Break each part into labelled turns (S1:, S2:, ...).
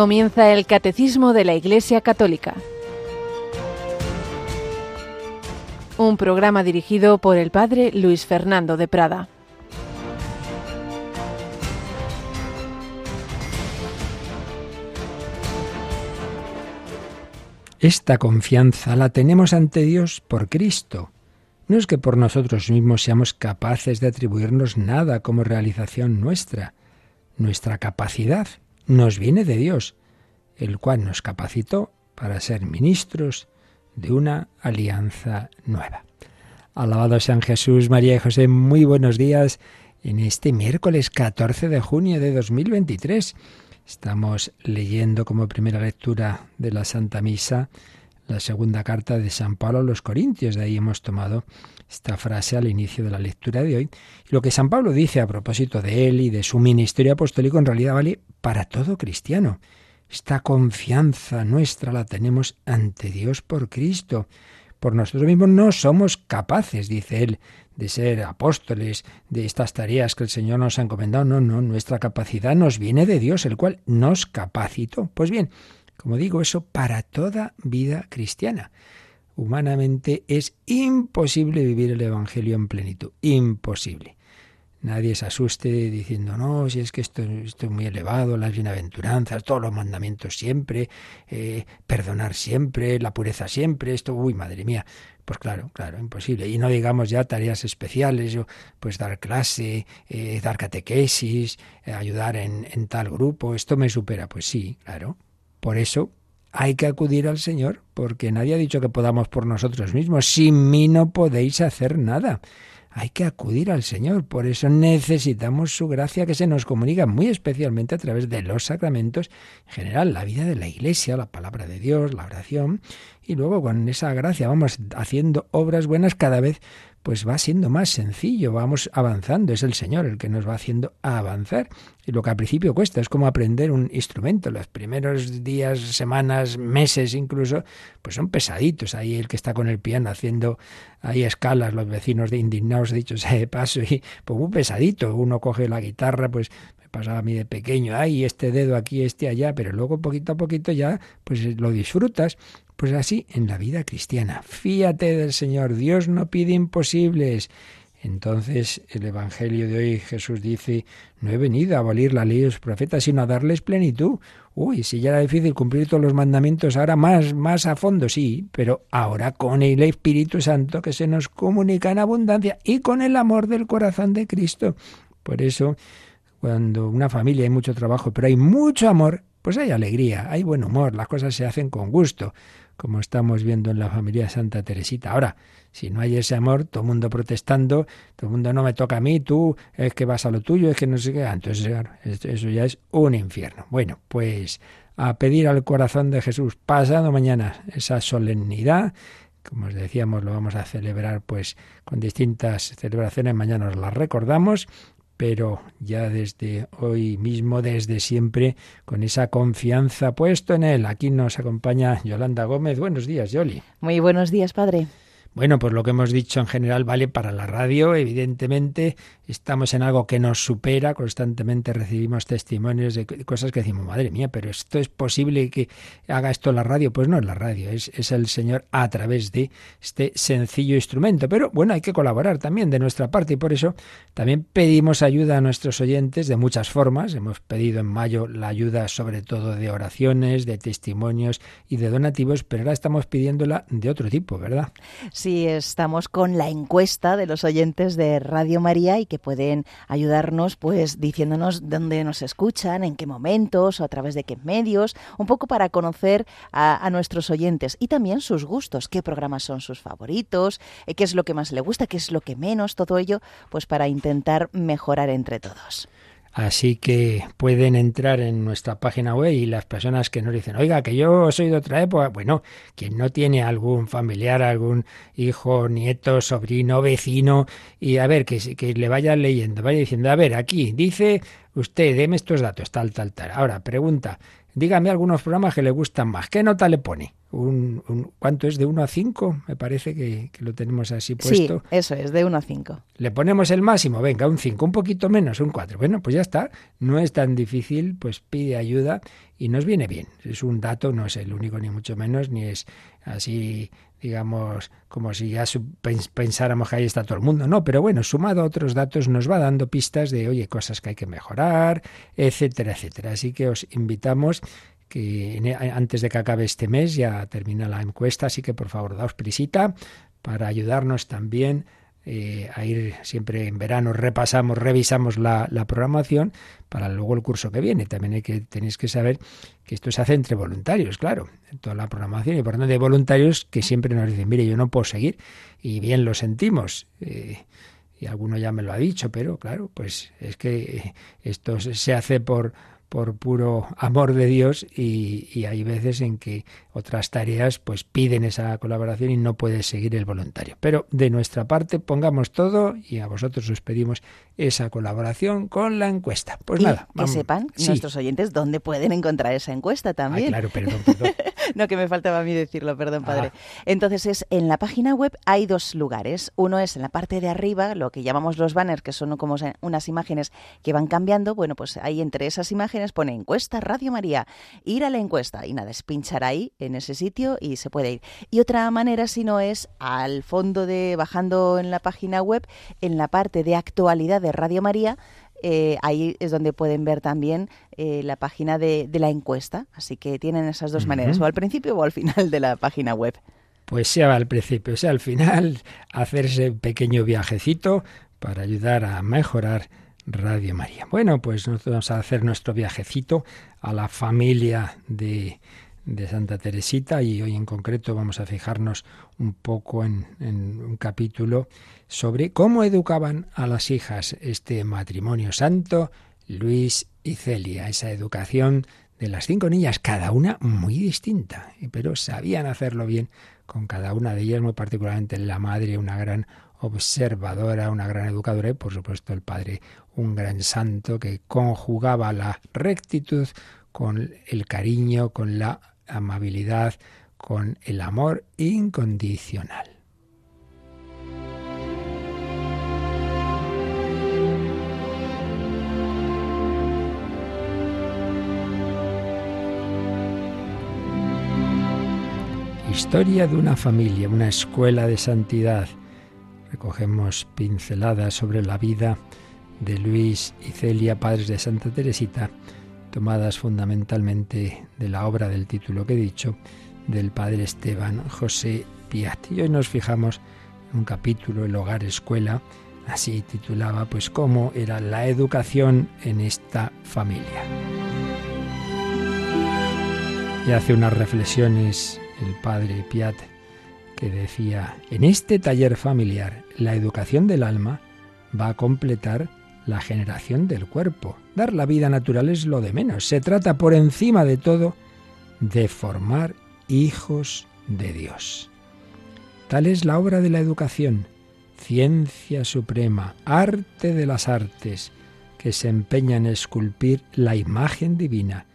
S1: Comienza el Catecismo de la Iglesia Católica. Un programa dirigido por el Padre Luis Fernando de Prada.
S2: Esta confianza la tenemos ante Dios por Cristo. No es que por nosotros mismos seamos capaces de atribuirnos nada como realización nuestra. Nuestra capacidad nos viene de Dios, el cual nos capacitó para ser ministros de una alianza nueva. Alabado sean Jesús, María y José, muy buenos días en este miércoles 14 de junio de 2023. Estamos leyendo como primera lectura de la Santa Misa la segunda carta de San Pablo a los Corintios. De ahí hemos tomado esta frase al inicio de la lectura de hoy. Lo que San Pablo dice a propósito de él y de su ministerio apostólico en realidad vale para todo cristiano. Esta confianza nuestra la tenemos ante Dios por Cristo. Por nosotros mismos no somos capaces, dice él, de ser apóstoles, de estas tareas que el Señor nos ha encomendado. No, no, nuestra capacidad nos viene de Dios, el cual nos capacitó. Pues bien, como digo, eso para toda vida cristiana. Humanamente es imposible vivir el Evangelio en plenitud. Imposible. Nadie se asuste diciendo, no, si es que esto, es muy elevado, las bienaventuranzas, todos los mandamientos siempre, eh, perdonar siempre, la pureza siempre, esto, uy, madre mía. Pues claro, claro, imposible. Y no digamos ya tareas especiales, pues dar clase, eh, dar catequesis, eh, ayudar en, en tal grupo, esto me supera. Pues sí, claro. Por eso hay que acudir al Señor, porque nadie ha dicho que podamos por nosotros mismos. Sin mí no podéis hacer nada hay que acudir al Señor. Por eso necesitamos su gracia que se nos comunica muy especialmente a través de los sacramentos, en general la vida de la Iglesia, la palabra de Dios, la oración, y luego con esa gracia vamos haciendo obras buenas cada vez pues va siendo más sencillo, vamos avanzando, es el Señor el que nos va haciendo avanzar. Y lo que al principio cuesta es como aprender un instrumento, los primeros días, semanas, meses incluso, pues son pesaditos. Ahí el que está con el piano haciendo ahí escalas, los vecinos de indignados dichos de paso, y pues muy pesadito. Uno coge la guitarra, pues me pasaba a mí de pequeño, ay, este dedo aquí, este allá, pero luego poquito a poquito ya pues lo disfrutas pues así en la vida cristiana. Fíate del Señor, Dios no pide imposibles. Entonces el Evangelio de hoy Jesús dice, no he venido a abolir la ley de los profetas, sino a darles plenitud. Uy, si ya era difícil cumplir todos los mandamientos, ahora más, más a fondo, sí, pero ahora con el Espíritu Santo que se nos comunica en abundancia y con el amor del corazón de Cristo. Por eso, cuando una familia hay mucho trabajo, pero hay mucho amor, pues hay alegría, hay buen humor, las cosas se hacen con gusto como estamos viendo en la familia Santa Teresita. Ahora, si no hay ese amor, todo el mundo protestando, todo el mundo no me toca a mí, tú es que vas a lo tuyo, es que no sé qué. Entonces, eso ya es un infierno. Bueno, pues a pedir al corazón de Jesús pasado mañana esa solemnidad como os decíamos, lo vamos a celebrar pues con distintas celebraciones, mañana os las recordamos, pero ya desde hoy mismo, desde siempre, con esa confianza puesto en Él. Aquí nos acompaña Yolanda Gómez. Buenos días, Yoli.
S3: Muy buenos días, Padre.
S2: Bueno, pues lo que hemos dicho en general vale para la radio, evidentemente estamos en algo que nos supera, constantemente recibimos testimonios de cosas que decimos, madre mía, pero esto es posible que haga esto la radio. Pues no es la radio, es, es el Señor a través de este sencillo instrumento. Pero bueno, hay que colaborar también de nuestra parte y por eso también pedimos ayuda a nuestros oyentes de muchas formas. Hemos pedido en mayo la ayuda sobre todo de oraciones, de testimonios y de donativos, pero ahora estamos pidiéndola de otro tipo, ¿verdad?
S3: Sí, estamos con la encuesta de los oyentes de Radio María y que pueden ayudarnos pues diciéndonos dónde nos escuchan, en qué momentos o a través de qué medios, un poco para conocer a, nuestros oyentes y también sus gustos, qué programas son sus favoritos, eh, qué es lo que más le gusta, qué es lo que menos, todo ello pues para intentar mejorar entre todos.
S2: Así que pueden entrar en nuestra página web y las personas que nos dicen, oiga, que yo soy de otra época, bueno, quien no tiene algún familiar, algún hijo, nieto, sobrino, vecino, y a ver, que, que le vaya leyendo, vaya diciendo, a ver, aquí dice usted, deme estos datos, tal, tal, tal. Ahora, pregunta, dígame algunos programas que le gustan más, ¿qué nota le pone? un, ¿cuánto es? ¿De 1 a 5? Me parece que, lo tenemos así puesto.
S3: Sí, eso es, de 1 a 5.
S2: Le ponemos el máximo, venga, un 5, un poquito menos, un 4. Bueno, pues ya está, no es tan difícil, pues pide ayuda y nos viene bien. Es un dato, no es el único ni mucho menos, ni es así, digamos, como si ya pensáramos que ahí está todo el mundo. No, pero bueno, sumado a otros datos nos va dando pistas de, oye, cosas que hay que mejorar, etcétera, etcétera. Así que os invitamos que e, antes de que acabe este mes ya termina la encuesta, así que por favor daos prisita para ayudarnos también eh, a ir siempre en verano, repasamos, revisamos la, programación para luego el curso que viene. También hay que, tenéis que saber que esto se hace entre voluntarios, claro, en toda la programación, y por tanto de voluntarios que siempre nos dicen, mire, yo no puedo seguir, y bien lo sentimos. Eh, y alguno ya me lo ha dicho, pero claro, pues es que esto se hace por, por puro amor de Dios y, hay veces en que otras tareas pues piden esa colaboración y no puede seguir el voluntario. Pero de nuestra parte pongamos todo y a vosotros os pedimos esa colaboración con la encuesta. Pues nada,
S3: que sepan nuestros oyentes dónde pueden encontrar esa encuesta también.
S2: claro, perdón, perdón.
S3: no que me faltaba a mí decirlo, perdón, padre. Ah. Entonces es en la página web hay dos lugares. Uno es en la parte de arriba, lo que llamamos los banners, que son como unas imágenes que van cambiando. Bueno, pues ahí entre esas imágenes pone encuesta Radio María. Ir a la encuesta y nada, es pinchar ahí en ese sitio y se puede ir. Y otra manera, si no, es al fondo de bajando en la página web, en la parte de actualidad de Radio María, eh, ahí es donde pueden ver también eh, la página de, la encuesta. Así que tienen esas dos maneras, o al principio o al final de la página web.
S2: Pues sea al principio, sea al final, hacerse un pequeño viajecito para ayudar a mejorar Radio María. Bueno, pues nosotros vamos a hacer nuestro viajecito a la familia de, de Santa Teresita y hoy en concreto vamos a fijarnos un poco en, en, un capítulo sobre cómo educaban a las hijas este matrimonio santo, Luis y Celia, esa educación de las cinco niñas, cada una muy distinta, pero sabían hacerlo bien con cada una de ellas, muy particularmente la madre, una gran observadora, una gran educadora y por supuesto el padre, un gran santo que conjugaba la rectitud con el cariño, con la amabilidad, con el amor incondicional. Historia de una familia, una escuela de santidad. Recogemos pinceladas sobre la vida de Luis y Celia, padres de Santa Teresita, tomadas fundamentalmente de la obra del título que he dicho, del padre Esteban José Piat. Y hoy nos fijamos en un capítulo, El hogar escuela, así titulaba, pues cómo era la educación en esta familia. Y hace unas reflexiones el padre Piat que decía, en este taller familiar, la educación del alma va a completar la generación del cuerpo. Dar la vida natural es lo de menos. Se trata por encima de todo de formar hijos de Dios. Tal es la obra de la educación, ciencia suprema, arte de las artes, que se empeña en esculpir la imagen divina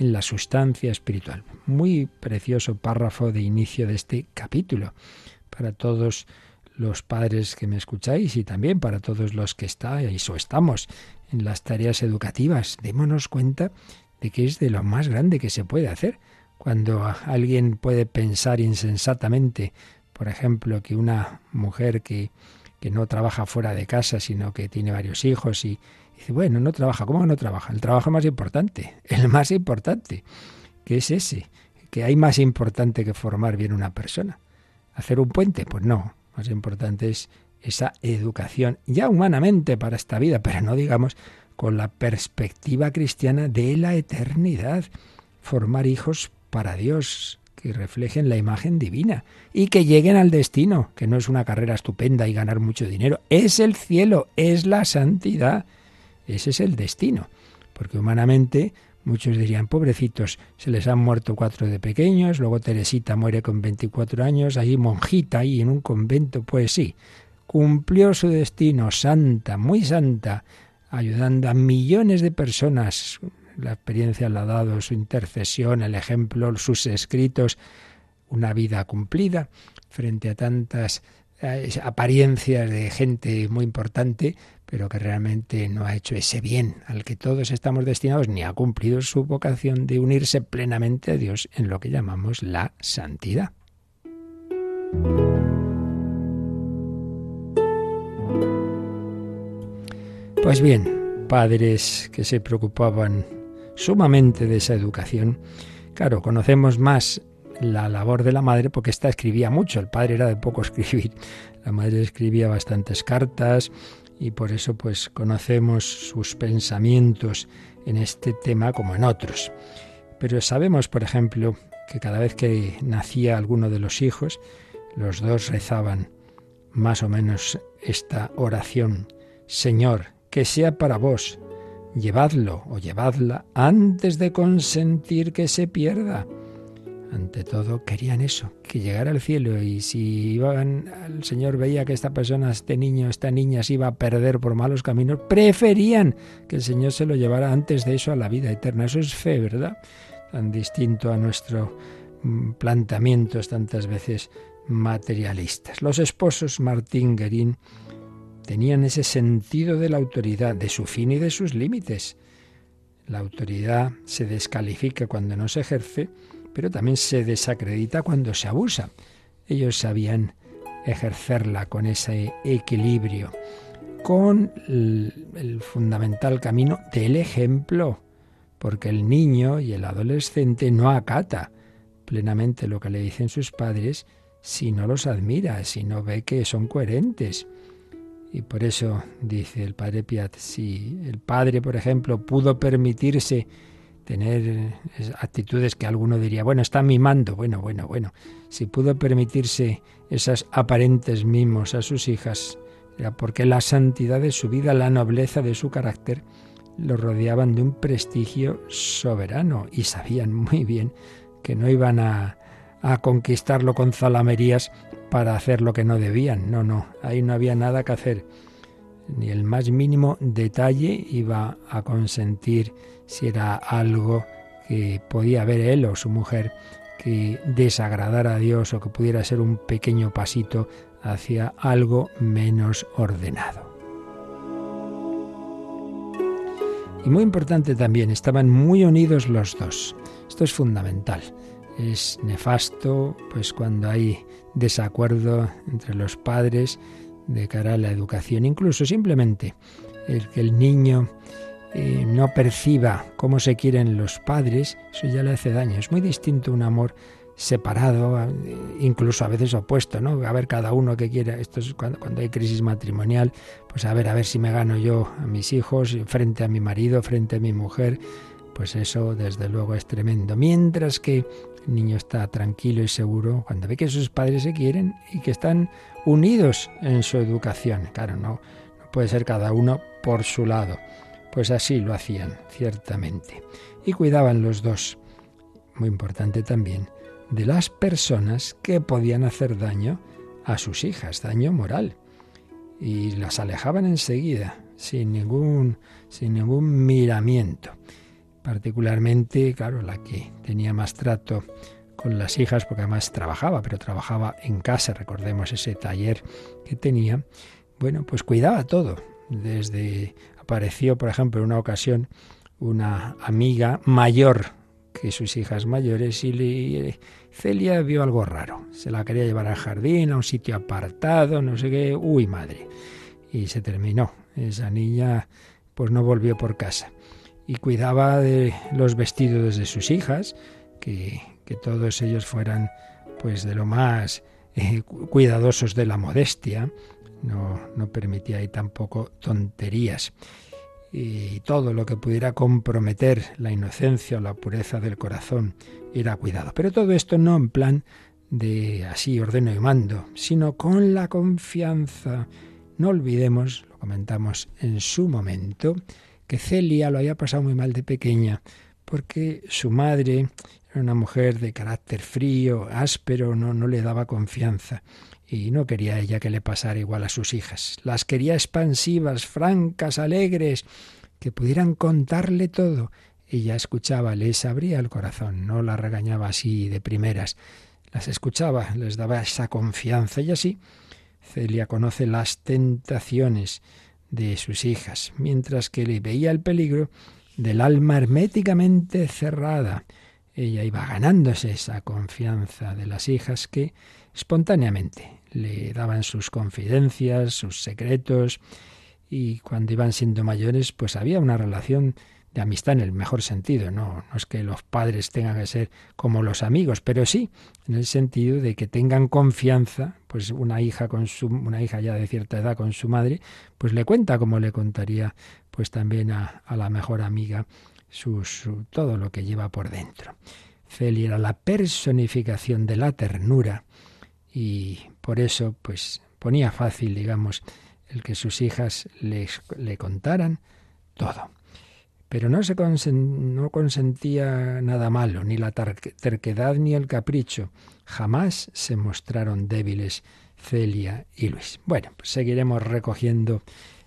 S2: en la sustancia espiritual. Muy precioso párrafo de inicio de este capítulo para todos los padres que me escucháis y también para todos los que estáis o estamos en las tareas educativas. Démonos cuenta de que es de lo más grande que se puede hacer. Cuando alguien puede pensar insensatamente, por ejemplo, que una mujer que, que no trabaja fuera de casa, sino que tiene varios hijos y dice, bueno, no trabaja, ¿cómo no trabaja? El trabajo más importante, el más importante, que es ese, que hay más importante que formar bien una persona. ¿Hacer un puente? Pues no, más importante es esa educación, ya humanamente para esta vida, pero no digamos con la perspectiva cristiana de la eternidad. Formar hijos para Dios, que reflejen la imagen divina y que lleguen al destino, que no es una carrera estupenda y ganar mucho dinero, es el cielo, es la santidad. Ese es el destino, porque humanamente Muchos dirían, pobrecitos, se les han muerto cuatro de pequeños, luego Teresita muere con 24 años, ahí monjita, ahí en un convento, pues sí, cumplió su destino, santa, muy santa, ayudando a millones de personas. La experiencia la ha dado, su intercesión, el ejemplo, sus escritos, una vida cumplida frente a tantas apariencias de gente muy importante, pero que realmente no ha hecho ese bien al que todos estamos destinados, ni ha cumplido su vocación de unirse plenamente a Dios en lo que llamamos la santidad. Pues bien, padres que se preocupaban sumamente de esa educación, claro, conocemos más la labor de la madre porque ésta escribía mucho, el padre era de poco escribir, la madre escribía bastantes cartas y por eso pues conocemos sus pensamientos en este tema como en otros. Pero sabemos, por ejemplo, que cada vez que nacía alguno de los hijos, los dos rezaban más o menos esta oración, Señor, que sea para vos, llevadlo o llevadla antes de consentir que se pierda ante todo querían eso, que llegara al cielo y si iban, el Señor veía que esta persona, este niño, esta niña se iba a perder por malos caminos, preferían que el Señor se lo llevara antes de eso a la vida eterna. Eso es fe, ¿verdad? Tan distinto a nuestro mm, planteamientos tantas veces materialistas. Los esposos Martín Guerín tenían ese sentido de la autoridad, de su fin y de sus límites. La autoridad se descalifica cuando no se ejerce pero también se desacredita cuando se abusa. Ellos sabían ejercerla con ese equilibrio, con el, fundamental camino del ejemplo, porque el niño y el adolescente no acata plenamente lo que le dicen sus padres si no los admira, si no ve que son coherentes. Y por eso dice el padre Piat, si el padre, por ejemplo, pudo permitirse tener actitudes que alguno diría, bueno, está mimando, bueno, bueno, bueno, si pudo permitirse esas aparentes mimos a sus hijas, era porque la santidad de su vida, la nobleza de su carácter, lo rodeaban de un prestigio soberano y sabían muy bien que no iban a, a conquistarlo con zalamerías para hacer lo que no debían. No, no, ahí no había nada que hacer. Ni el más mínimo detalle iba a consentir si era algo que podía ver él o su mujer que desagradara a Dios o que pudiera ser un pequeño pasito hacia algo menos ordenado. Y muy importante también, estaban muy unidos los dos. Esto es fundamental. Es nefasto, pues cuando hay desacuerdo entre los padres de cara a la educación, incluso simplemente el que el niño eh, no perciba cómo se quieren los padres, eso ya le hace daño. Es muy distinto un amor separado, eh, incluso a veces opuesto, ¿no? A ver cada uno que quiera. Esto es cuando, cuando, hay crisis matrimonial, pues a ver, a ver si me gano yo a mis hijos frente a mi marido, frente a mi mujer. Pues eso desde luego es tremendo. Mientras que el niño está tranquilo y seguro cuando ve que sus padres se quieren y que están unidos en su educación. Claro, no, no puede ser cada uno por su lado. Pues así lo hacían, ciertamente. Y cuidaban los dos, muy importante también, de las personas que podían hacer daño a sus hijas, daño moral. Y las alejaban enseguida, sin ningún, sin ningún miramiento. Particularmente, claro, la que tenía más trato con las hijas, porque además trabajaba, pero trabajaba en casa, recordemos ese taller que tenía, bueno, pues cuidaba todo, desde apareció, por ejemplo, en una ocasión una amiga mayor que sus hijas mayores y Celia vio algo raro. Se la quería llevar al jardín, a un sitio apartado, no sé qué. Uy, madre. Y se terminó. Esa niña pues no volvió por casa. Y cuidaba de los vestidos de sus hijas, que, que todos ellos fueran pues de lo más eh, cuidadosos de la modestia no, no permitía ahí tampoco tonterías. Y todo lo que pudiera comprometer la inocencia o la pureza del corazón era cuidado. Pero todo esto no en plan de así ordeno y mando, sino con la confianza. No olvidemos, lo comentamos en su momento, que Celia lo había pasado muy mal de pequeña, porque su madre era una mujer de carácter frío, áspero, no, no le daba confianza y no quería ella que le pasara igual a sus hijas. Las quería expansivas, francas, alegres, que pudieran contarle todo. Ella escuchaba, les abría el corazón, no la regañaba así de primeras. las escuchaba, les daba esa confianza y así Celia conoce las tentaciones de sus hijas, mientras que le veía el peligro del alma herméticamente cerrada. Ella iba ganándose esa confianza de las hijas que espontáneamente le daban sus confidencias, sus secretos, y cuando iban siendo mayores, pues había una relación de amistad en el mejor sentido, no, no es que los padres tengan que ser como los amigos, pero sí en el sentido de que tengan confianza, pues una hija con su una hija ya de cierta edad con su madre, pues le cuenta como le contaría pues también a, la mejor amiga su, su, todo lo que lleva por dentro. Feli era la personificación de la ternura y por eso pues ponía fácil, digamos, el que sus hijas les, le contaran todo. Pero no, se no consentía nada malo, ni la terquedad ni el capricho. Jamás se mostraron débiles Celia y Luis. Bueno, pues seguiremos recogiendo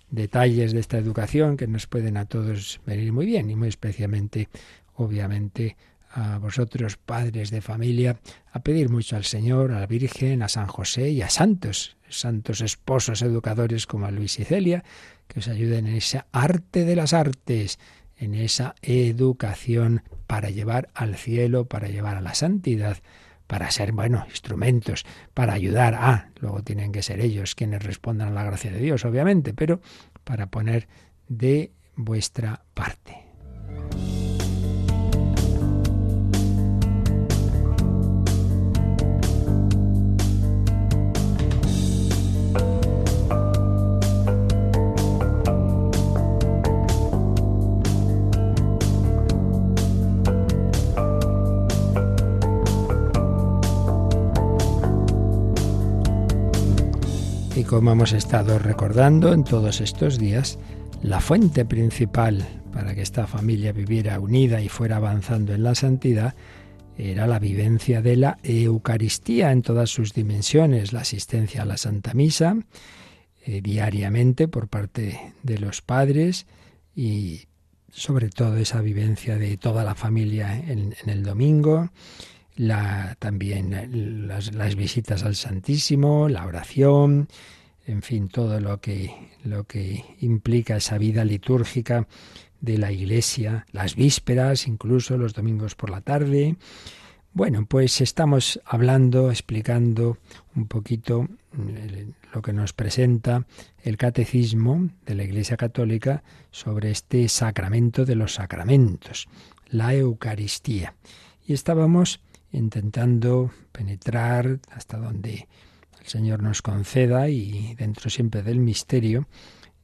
S2: detalles de esta educación que nos pueden a todos venir muy bien y muy especialmente, obviamente, a vosotros, padres de familia, a pedir mucho al Señor, a la Virgen, a San José y a santos, santos esposos educadores como a Luis y Celia, que os ayuden en ese arte de las artes, en esa educación para llevar al cielo, para llevar a la santidad, para ser, bueno, instrumentos, para ayudar a, luego tienen que ser ellos quienes respondan a la gracia de Dios, obviamente, pero para poner de vuestra parte. Como hemos estado recordando en todos estos días, la fuente principal para que esta familia viviera unida y fuera avanzando en la santidad era la vivencia de la Eucaristía en todas sus dimensiones, la asistencia a la Santa Misa eh, diariamente por parte de los padres y sobre todo esa vivencia de toda la familia en, el domingo, la, también las, las visitas al Santísimo, la oración, en fin, todo lo que, lo que implica esa vida litúrgica de la Iglesia, las vísperas, incluso los domingos por la tarde. Bueno, pues estamos hablando, explicando un poquito eh, lo que nos presenta el catecismo de la Iglesia Católica sobre este sacramento de los sacramentos, la Eucaristía. Y estábamos intentando penetrar hasta donde el Señor nos conceda y dentro siempre del misterio,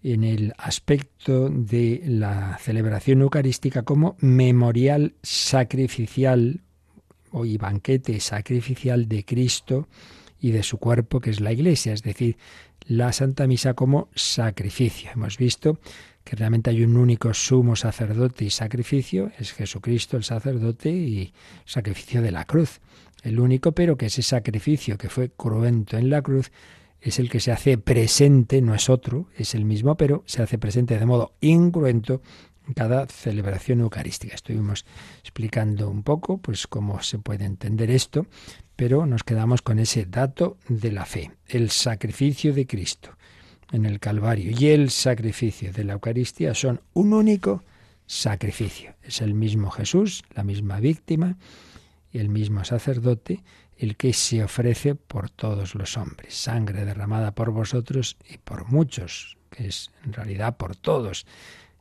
S2: en el aspecto de la celebración eucarística como memorial sacrificial y banquete sacrificial de Cristo y de su cuerpo que es la Iglesia, es decir, la Santa Misa como sacrificio. Hemos visto que realmente hay un único sumo sacerdote y sacrificio, es Jesucristo el sacerdote y sacrificio de la cruz el único, pero que ese sacrificio que fue cruento en la cruz es el que se hace presente, no es otro, es el mismo, pero se hace presente de modo incruento en cada celebración eucarística. Estuvimos explicando un poco pues cómo se puede entender esto, pero nos quedamos con ese dato de la fe, el sacrificio de Cristo en el Calvario y el sacrificio de la Eucaristía son un único sacrificio. Es el mismo Jesús, la misma víctima, y el mismo sacerdote el que se ofrece por todos los hombres, sangre derramada por vosotros y por muchos, que es en realidad por todos,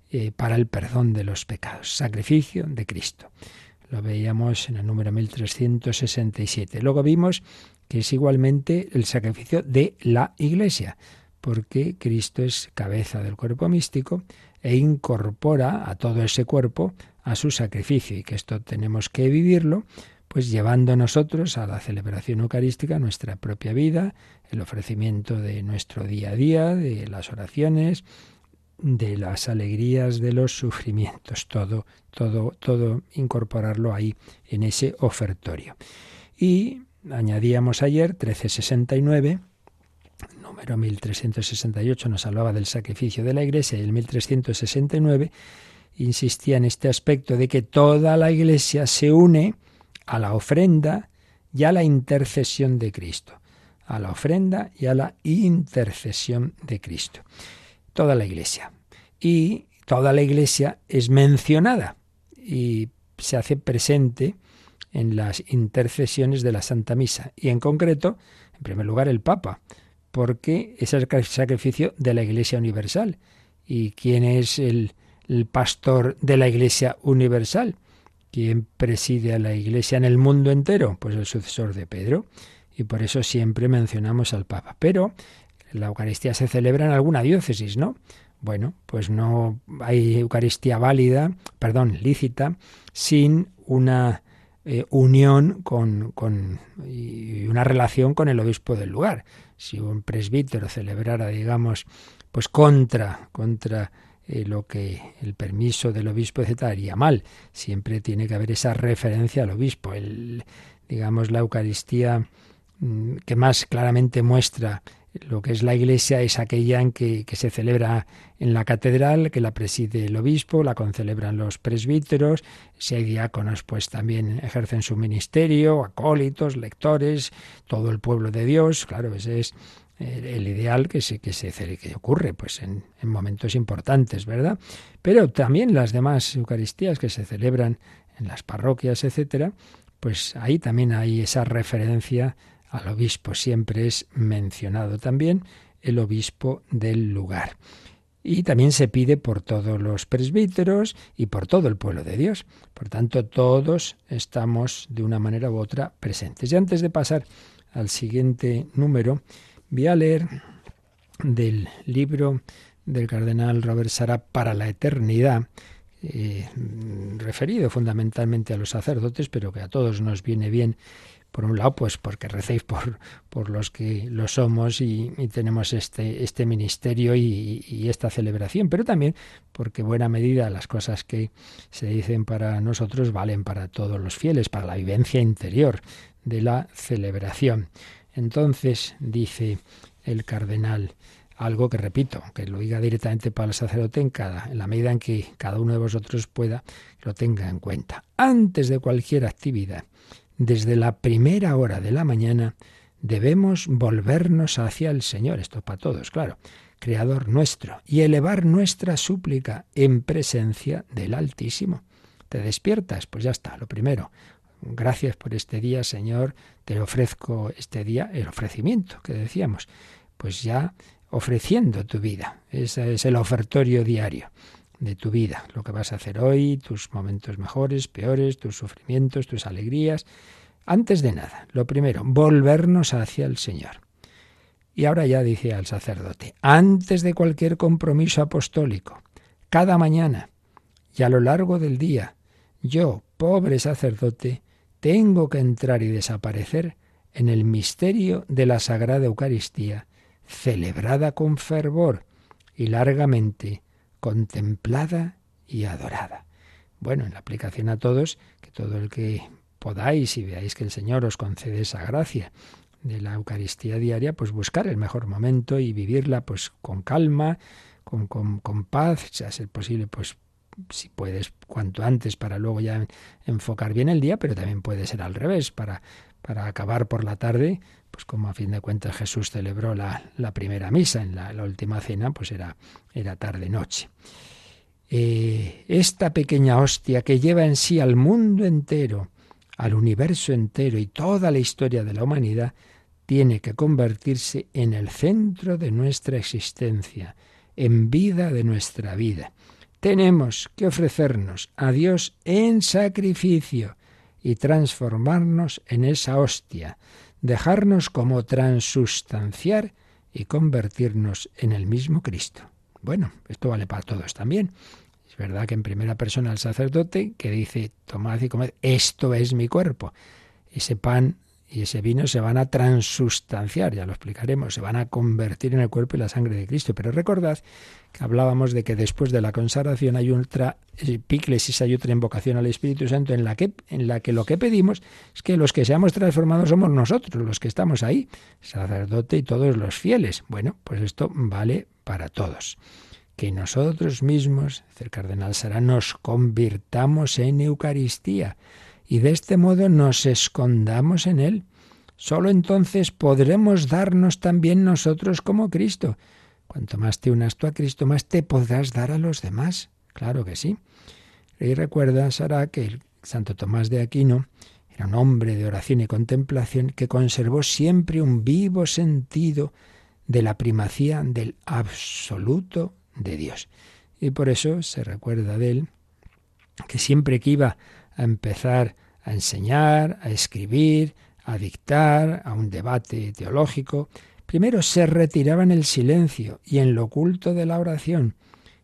S2: eh, para el perdón de los pecados, sacrificio de Cristo. Lo veíamos en el número 1367. Luego vimos que es igualmente el sacrificio de la Iglesia, porque Cristo es cabeza del cuerpo místico e incorpora a todo ese cuerpo a su sacrificio y que esto tenemos que vivirlo pues llevando nosotros a la celebración eucarística nuestra propia vida, el ofrecimiento de nuestro día a día, de las oraciones, de las alegrías, de los sufrimientos, todo, todo, todo incorporarlo ahí en ese ofertorio. Y añadíamos ayer 1369 número 1368 nos hablaba del sacrificio de la Iglesia y el 1369 insistía en este aspecto de que toda la Iglesia se une a la ofrenda y a la intercesión de Cristo. A la ofrenda y a la intercesión de Cristo. Toda la iglesia. Y toda la iglesia es mencionada y se hace presente en las intercesiones de la Santa Misa. Y en concreto, en primer lugar, el Papa, porque es el sacrificio de la Iglesia Universal. ¿Y quién es el, el pastor de la Iglesia Universal? ¿Quién preside a la Iglesia en el mundo entero? Pues el sucesor de Pedro. Y por eso siempre mencionamos al Papa. Pero la Eucaristía se celebra en alguna diócesis, ¿no? Bueno, pues no hay Eucaristía válida, perdón, lícita, sin una eh, unión con, con, y una relación con el obispo del lugar. Si un presbítero celebrara, digamos, pues contra, contra eh, lo que el permiso del obispo, etcétera, haría mal. Siempre tiene que haber esa referencia al obispo. El, digamos, la Eucaristía mm, que más claramente muestra lo que es la iglesia es aquella en que, se celebra en la catedral, que la preside el obispo, la concelebran los presbíteros, si hay diáconos, pues también ejercen su ministerio, acólitos, lectores, todo el pueblo de Dios, claro, ese es el ideal que se, que se que ocurre pues en, en momentos importantes, ¿verdad? Pero también las demás Eucaristías que se celebran en las parroquias, etcétera, pues ahí también hay esa referencia al obispo, siempre es mencionado también el obispo del lugar. Y también se pide por todos los presbíteros y por todo el pueblo de Dios. Por tanto, todos estamos de una manera u otra presentes. Y antes de pasar al siguiente número, Voy a leer del libro del cardenal Robert Sara para la eternidad, eh, referido fundamentalmente a los sacerdotes, pero que a todos nos viene bien. Por un lado, pues porque recéis por, por los que lo somos y, tenemos este, este ministerio y, esta celebración, pero también porque buena medida las cosas que se dicen para nosotros valen para todos los fieles, para la vivencia interior de la celebración. Entonces, dice el cardenal, algo que repito, que lo diga directamente para el sacerdote en cada, en la medida en que cada uno de vosotros pueda, lo tenga en cuenta. Antes de cualquier actividad, desde la primera hora de la mañana, debemos volvernos hacia el Señor, esto para todos, claro, Creador nuestro, y elevar nuestra súplica en presencia del Altísimo. ¿Te despiertas? Pues ya está, lo primero, Gracias por este día, Señor. Te ofrezco este día el ofrecimiento que decíamos. Pues ya ofreciendo tu vida. Ese es el ofertorio diario de tu vida, lo que vas a hacer hoy, tus momentos mejores, peores, tus sufrimientos, tus alegrías. Antes de nada, lo primero, volvernos hacia el Señor. Y ahora ya dice al sacerdote, antes de cualquier compromiso apostólico, cada mañana y a lo largo del día, yo, pobre sacerdote, tengo que entrar y desaparecer en el misterio de la Sagrada Eucaristía, celebrada con fervor y largamente contemplada y adorada. Bueno, en la aplicación a todos, que todo el que podáis y veáis que el Señor os concede esa gracia de la Eucaristía diaria, pues buscar el mejor momento y vivirla pues con calma, con, con, paz, sea ser posible, pues si puedes cuanto antes para luego ya enfocar bien el día, pero también puede ser al revés, para, para acabar por la tarde, pues como a fin de cuentas Jesús celebró la, la primera misa, en la, última cena, pues era, era tarde-noche. Eh, esta pequeña hostia que lleva en sí al mundo entero, al universo entero y toda la historia de la humanidad, tiene que convertirse en el centro de nuestra existencia, en vida de nuestra vida tenemos que ofrecernos a Dios en sacrificio y transformarnos en esa hostia, dejarnos como transustanciar y convertirnos en el mismo Cristo. Bueno, esto vale para todos también. Es verdad que en primera persona el sacerdote que dice, tomad y comed, esto es mi cuerpo. Ese pan y ese vino se van a transustanciar, ya lo explicaremos, se van a convertir en el cuerpo y la sangre de Cristo. Pero recordad que hablábamos de que después de la consagración hay otra epíclesis, hay otra invocación al Espíritu Santo en la que en la que lo que pedimos es que los que seamos transformados somos nosotros, los que estamos ahí, sacerdote y todos los fieles. Bueno, pues esto vale para todos. Que nosotros mismos, el cardenal Sara, nos convirtamos en Eucaristía y de este modo nos escondamos en Él. Solo entonces podremos darnos también nosotros como Cristo. Cuanto más te unas tú a Cristo, más te podrás dar a los demás. Claro que sí. Y recuerda, Sara, que el Santo Tomás de Aquino era un hombre de oración y contemplación que conservó siempre un vivo sentido de la primacía del absoluto de Dios. Y por eso se recuerda de él que siempre que iba a empezar a enseñar, a escribir, a dictar, a un debate teológico, primero se retiraba en el silencio y en lo oculto de la oración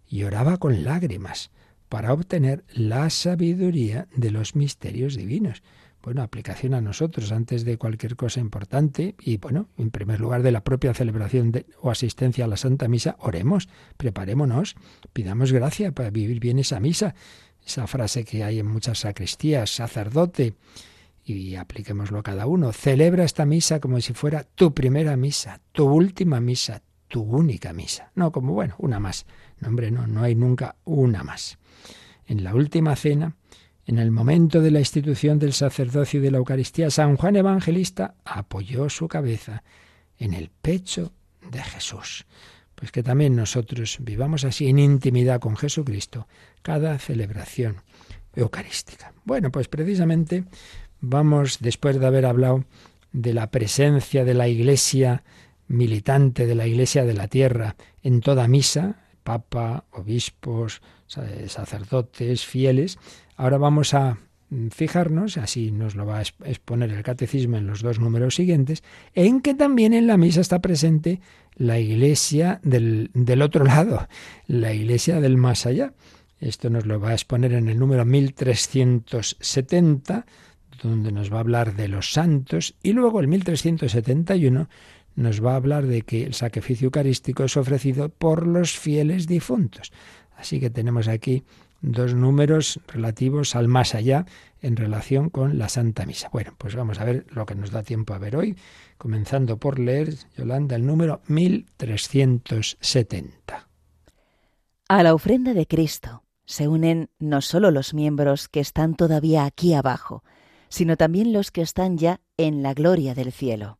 S2: y oraba con lágrimas para obtener la sabiduría de los misterios divinos. Bueno, aplicación a nosotros antes de cualquier cosa importante y bueno, en primer lugar de la propia celebración o asistencia a la Santa Misa, oremos, preparémonos, pidamos gracia para vivir bien esa misa, esa frase que hay en muchas sacristías, sacerdote, y apliquémoslo a cada uno, celebra esta misa como si fuera tu primera misa, tu última misa, tu única misa. No como, bueno, una más. No, hombre, no, no hay nunca una más. En la última cena, en el momento de la institución del sacerdocio y de la Eucaristía, San Juan Evangelista apoyó su cabeza en el pecho de Jesús. Pues que también nosotros vivamos así en intimidad con Jesucristo cada celebración eucarística. Bueno, pues precisamente vamos, después de haber hablado de la presencia de la Iglesia militante, de la Iglesia de la tierra, en toda misa, papa, obispos, sacerdotes, fieles, Ahora vamos a fijarnos, así nos lo va a exponer el catecismo en los dos números siguientes, en que también en la misa está presente la iglesia del, del otro lado, la iglesia del más allá. Esto nos lo va a exponer en el número 1370, donde nos va a hablar de los santos, y luego el 1371 nos va a hablar de que el sacrificio eucarístico es ofrecido por los fieles difuntos. Así que tenemos aquí dos números relativos al más allá en relación con la Santa Misa. Bueno, pues vamos a ver lo que nos da tiempo a ver hoy, comenzando por leer, Yolanda, el número 1370.
S3: A la ofrenda de Cristo se unen no solo los miembros que están todavía aquí abajo, sino también los que están ya en la gloria del cielo.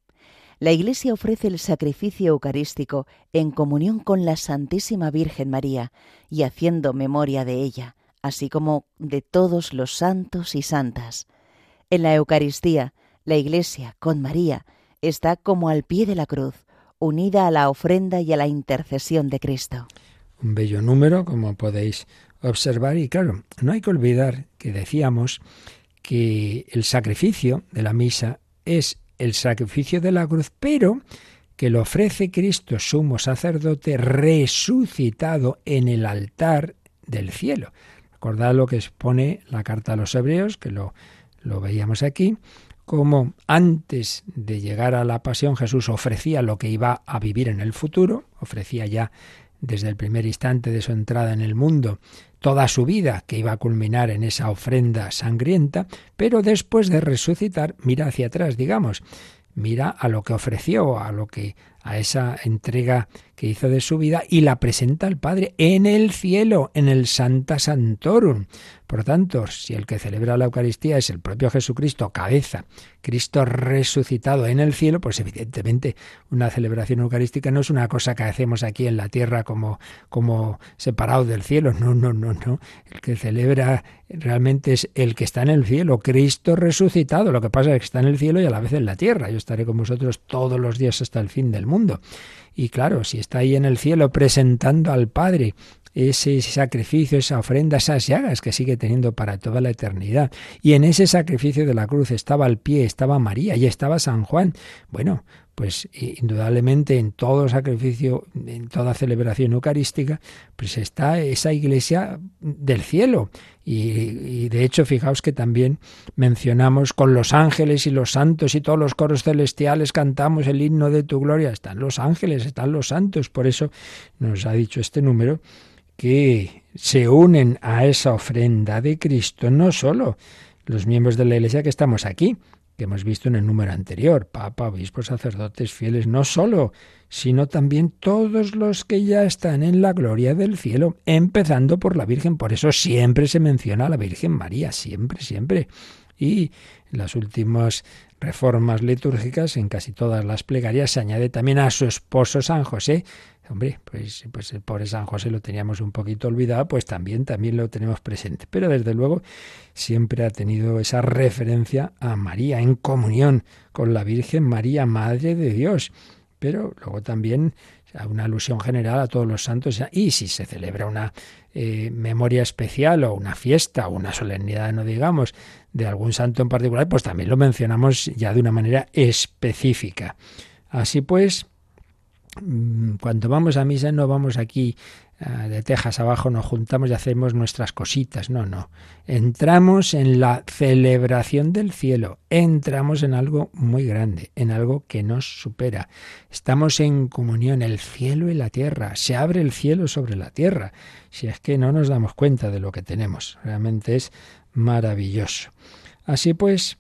S3: La Iglesia ofrece el sacrificio eucarístico en comunión con la Santísima Virgen María y haciendo memoria de ella, así como de todos los santos y santas. En la Eucaristía, la Iglesia, con María, está como al pie de la cruz, unida a la ofrenda y a la intercesión de Cristo.
S2: Un bello número, como podéis observar, y claro, no hay que olvidar que decíamos que el sacrificio de la misa es el sacrificio de la cruz, pero que lo ofrece Cristo sumo sacerdote resucitado en el altar del cielo. Recordad lo que expone la carta a los hebreos, que lo, lo veíamos aquí, como antes de llegar a la pasión Jesús ofrecía lo que iba a vivir en el futuro, ofrecía ya desde el primer instante de su entrada en el mundo toda su vida que iba a culminar en esa ofrenda sangrienta, pero después de resucitar mira hacia atrás, digamos, mira a lo que ofreció, a lo que a esa entrega que hizo de su vida y la presenta al Padre en el cielo, en el Santa Santorum. Por tanto, si el que celebra la Eucaristía es el propio Jesucristo, cabeza, Cristo resucitado en el cielo, pues evidentemente una celebración eucarística no es una cosa que hacemos aquí en la tierra como, como separado del cielo. No, no, no, no. El que celebra realmente es el que está en el cielo, Cristo resucitado. Lo que pasa es que está en el cielo y a la vez en la tierra. Yo estaré con vosotros todos los días hasta el fin del mundo mundo. Y claro, si está ahí en el cielo presentando al Padre ese sacrificio, esa ofrenda, esas llagas que sigue teniendo para toda la eternidad. Y en ese sacrificio de la cruz estaba al pie, estaba María y estaba San Juan. Bueno, pues indudablemente en todo sacrificio, en toda celebración eucarística, pues está esa iglesia del cielo. Y, de hecho, fijaos que también mencionamos con los ángeles y los santos y todos los coros celestiales cantamos el himno de tu gloria. Están los ángeles, están los santos. Por eso nos ha dicho este número que se unen a esa ofrenda de Cristo no solo los miembros de la iglesia que estamos aquí, que hemos visto en el número anterior, papa, obispos, sacerdotes, fieles, no solo, sino también todos los que ya están en la gloria del cielo, empezando por la Virgen. Por eso siempre se menciona a la Virgen María, siempre, siempre. Y en las últimas reformas litúrgicas, en casi todas las plegarias, se añade también a su esposo San José. Hombre, pues, pues el pobre San José lo teníamos un poquito olvidado, pues también, también lo tenemos presente. Pero desde luego siempre ha tenido esa referencia a María en comunión con la Virgen María, Madre de Dios. Pero luego también una alusión general a todos los santos y si se celebra una eh, memoria especial o una fiesta o una solemnidad, no digamos, de algún santo en particular, pues también lo mencionamos ya de una manera específica. Así pues, cuando vamos a misa no vamos aquí Ah, de tejas abajo nos juntamos y hacemos nuestras cositas. No, no. Entramos en la celebración del cielo. Entramos en algo muy grande, en algo que nos supera. Estamos en comunión, el cielo y la tierra. Se abre el cielo sobre la tierra. Si es que no nos damos cuenta de lo que tenemos. Realmente es maravilloso. Así pues,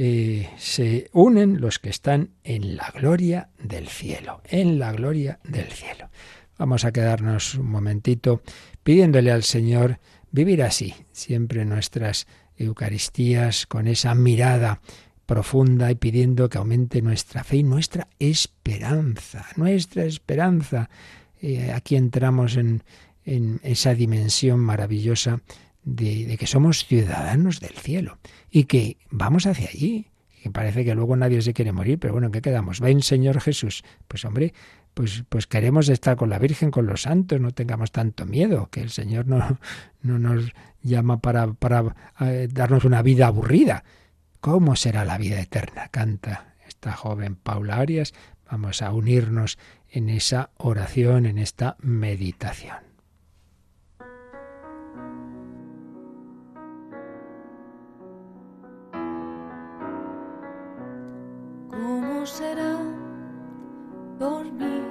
S2: eh, se unen los que están en la gloria del cielo, en la gloria del cielo. Vamos a quedarnos un momentito pidiéndole al Señor vivir así, siempre nuestras Eucaristías con esa mirada profunda y pidiendo que aumente nuestra fe y nuestra esperanza, nuestra esperanza. Eh, aquí entramos en, esa dimensión maravillosa de, que somos ciudadanos del cielo y que vamos hacia allí. Que parece que luego nadie se quiere morir, pero bueno, ¿en qué quedamos? Ven, Señor Jesús. Pues hombre, pues, pues queremos estar con la Virgen, con los santos, no tengamos tanto miedo, que el Señor no, no nos llama para, para eh, darnos una vida aburrida. ¿Cómo será la vida eterna? Canta esta joven Paula Arias. Vamos a unirnos en esa oración, en esta meditación.
S4: ¿Cómo será dormir?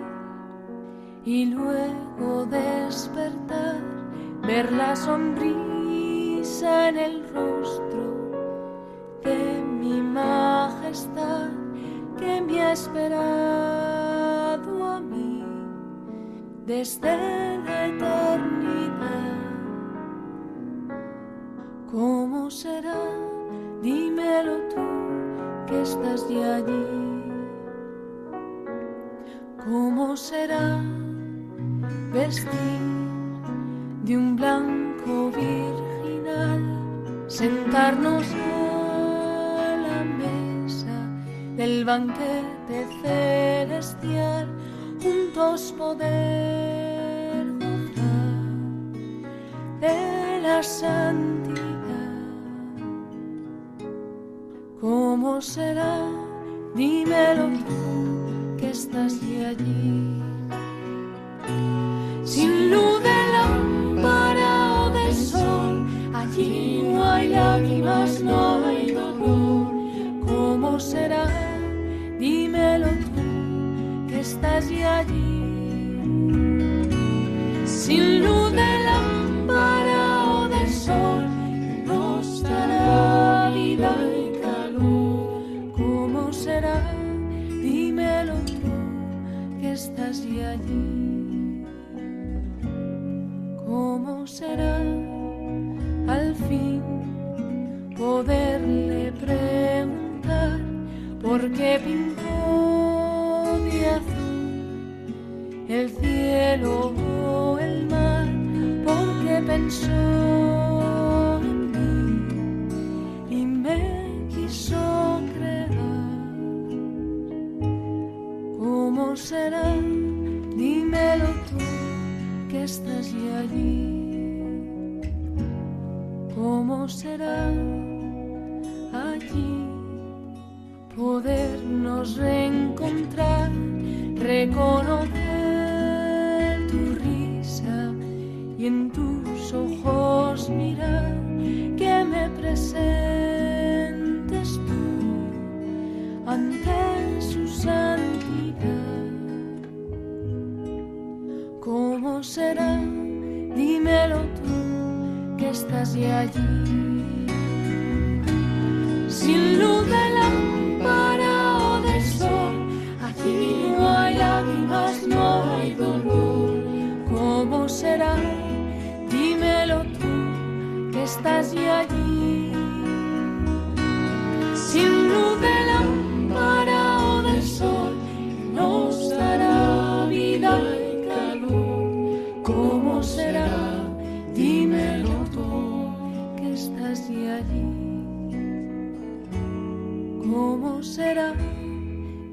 S4: y luego despertar, ver la sonrisa en el rostro de mi majestad que me ha esperado a mí desde la eternidad. ¿Cómo será? Dímelo tú que estás de allí. ¿Cómo será? vestir de un blanco virginal, sentarnos a la mesa del banquete celestial, juntos poder gozar de la santidad. ¿Cómo será? Dímelo tú estás de allí sin luz de lámpara o de sol, allí no hay lágrimas, no hay dolor. ¿Cómo será? Dímelo tú, que estás ya allí. Sin luz allí. será al fin poderle preguntar por qué pintó de azul el cielo o el mar, por qué pensó ¿Cómo será allí podernos reencontrar, reconocer tu risa y en tus ojos mirar que me presentes tú ante su santidad? ¿Cómo será? Dímelo tú estás ya allí. Sin luz de lámpara o de sol, aquí no hay lágrimas, no hay dolor. ¿Cómo será? Dímelo tú, que estás ya allí. Será?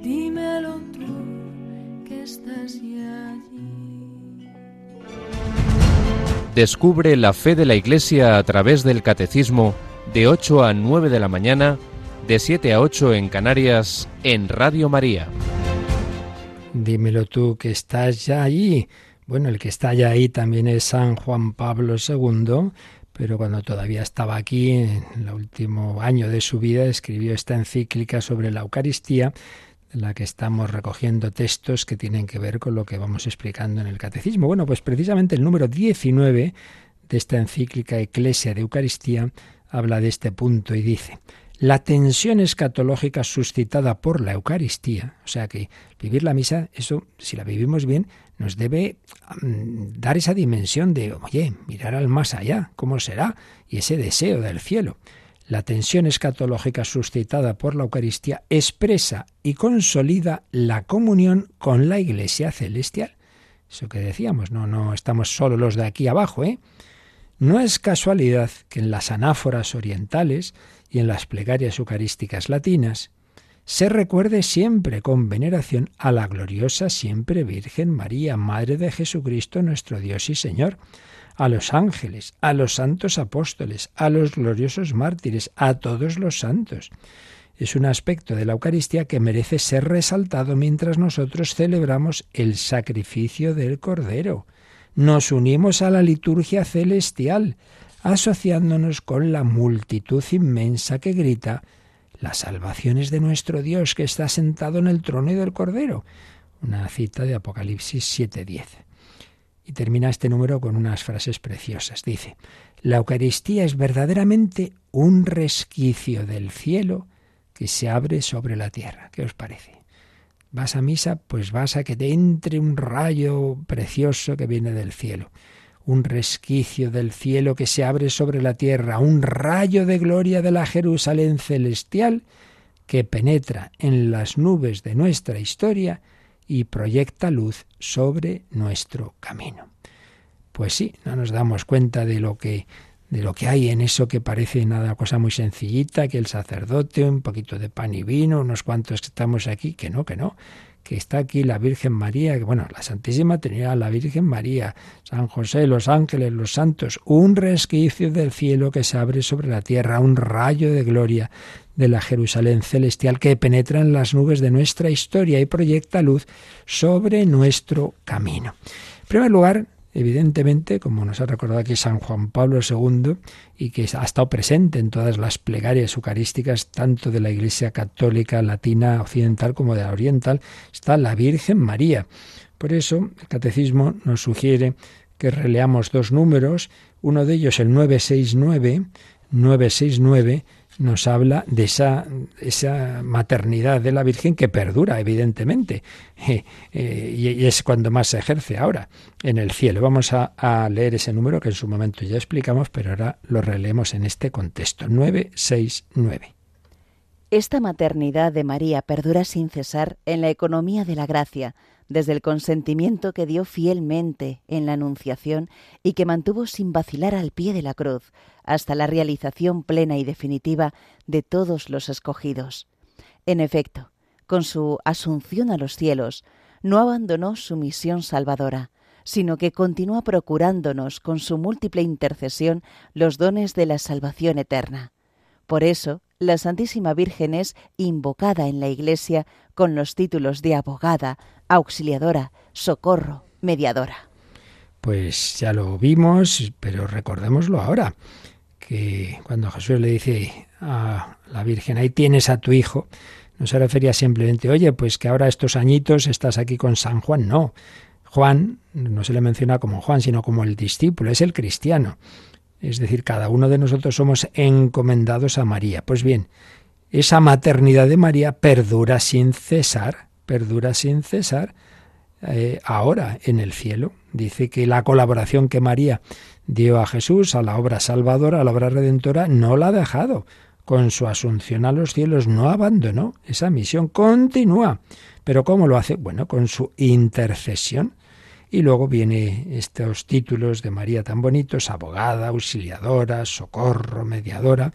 S4: Dímelo tú que estás ya allí.
S5: Descubre la fe de la Iglesia a través del Catecismo de 8 a 9 de la mañana, de 7 a 8 en Canarias, en Radio María.
S2: Dímelo tú que estás ya allí. Bueno, el que está ya ahí también es San Juan Pablo II, pero cuando todavía estaba aquí, en el último año de su vida, escribió esta encíclica sobre la Eucaristía, en la que estamos recogiendo textos que tienen que ver con lo que vamos explicando en el Catecismo. Bueno, pues precisamente el número 19 de esta encíclica Eclesia de Eucaristía habla de este punto y dice, la tensión escatológica suscitada por la Eucaristía, o sea que vivir la misa, eso, si la vivimos bien, nos debe mm, dar esa dimensión de, oye, mirar al más allá, ¿cómo será? Y ese deseo del cielo. La tensión escatológica suscitada por la Eucaristía expresa y consolida la comunión con la Iglesia celestial. Eso que decíamos, no, no estamos solo los de aquí abajo, ¿eh? No es casualidad que en las anáforas orientales y en las plegarias eucarísticas latinas se recuerde siempre con veneración a la gloriosa siempre Virgen María, Madre de Jesucristo nuestro Dios y Señor, a los ángeles, a los santos apóstoles, a los gloriosos mártires, a todos los santos. Es un aspecto de la Eucaristía que merece ser resaltado mientras nosotros celebramos el sacrificio del Cordero. Nos unimos a la liturgia celestial, asociándonos con la multitud inmensa que grita las salvaciones de nuestro Dios que está sentado en el trono y del Cordero. Una cita de Apocalipsis 7:10. Y termina este número con unas frases preciosas. Dice, la Eucaristía es verdaderamente un resquicio del cielo que se abre sobre la tierra. ¿Qué os parece? Vas a misa, pues vas a que te entre un rayo precioso que viene del cielo un resquicio del cielo que se abre sobre la tierra, un rayo de gloria de la Jerusalén celestial que penetra en las nubes de nuestra historia y proyecta luz sobre nuestro camino. Pues sí, no nos damos cuenta de lo que de lo que hay en eso que parece nada cosa muy sencillita, que el sacerdote, un poquito de pan y vino, unos cuantos que estamos aquí, que no, que no, que está aquí la Virgen María, bueno, la Santísima Trinidad, la Virgen María, San José, los ángeles, los santos, un resquicio del cielo que se abre sobre la tierra, un rayo de gloria de la Jerusalén celestial que penetra en las nubes de nuestra historia y proyecta luz sobre nuestro camino. En primer lugar, evidentemente, como nos ha recordado aquí San Juan Pablo II, y que ha estado presente en todas las plegarias eucarísticas, tanto de la Iglesia católica latina occidental como de la oriental, está la Virgen María. Por eso, el Catecismo nos sugiere que releamos dos números, uno de ellos el 969, 969, nos habla de esa, esa maternidad de la Virgen que perdura, evidentemente, eh, y, es cuando más se ejerce ahora en el cielo. Vamos a, a, leer ese número que en su momento ya explicamos, pero ahora lo releemos en este contexto. 969.
S3: Esta maternidad de María perdura sin cesar en la economía de la gracia, desde el consentimiento que dio fielmente en la Anunciación y que mantuvo sin vacilar al pie de la cruz, hasta la realización plena y definitiva de todos los escogidos. En efecto, con su asunción a los cielos, no abandonó su misión salvadora, sino que continúa procurándonos con su múltiple intercesión los dones de la salvación eterna. Por eso, la Santísima Virgen es invocada en la Iglesia con los títulos de abogada, auxiliadora, socorro, mediadora.
S2: Pues ya lo vimos, pero recordémoslo ahora, que cuando Jesús le dice a la Virgen, ahí tienes a tu hijo, no se refería simplemente, oye, pues que ahora estos añitos estás aquí con San Juan, no. Juan no se le menciona como Juan, sino como el discípulo, es el cristiano. Es decir, cada uno de nosotros somos encomendados a María. Pues bien, esa maternidad de María perdura sin cesar, perdura sin cesar eh, ahora en el cielo. Dice que la colaboración que María dio a Jesús, a la obra salvadora, a la obra redentora, no la ha dejado. Con su asunción a los cielos no abandonó esa misión, continúa. Pero ¿cómo lo hace? Bueno, con su intercesión. Y luego viene estos títulos de María tan bonitos, abogada, auxiliadora, socorro, mediadora.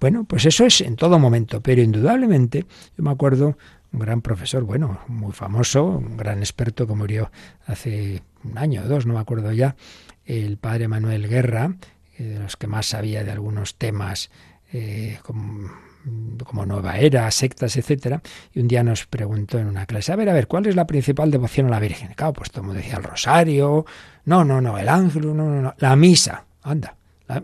S2: Bueno, pues eso es en todo momento, pero indudablemente, yo me acuerdo un gran profesor, bueno, muy famoso, un gran experto que murió hace un año o dos, no me acuerdo ya, el padre Manuel Guerra, eh, de los que más sabía de algunos temas eh, como, Nueva Era, sectas, etcétera, y un día nos preguntó en una clase, a ver, a ver, ¿cuál es la principal devoción a la Virgen? claro, pues todo el decía el rosario, no, no, no, el ángel, no, no, no, la misa, anda.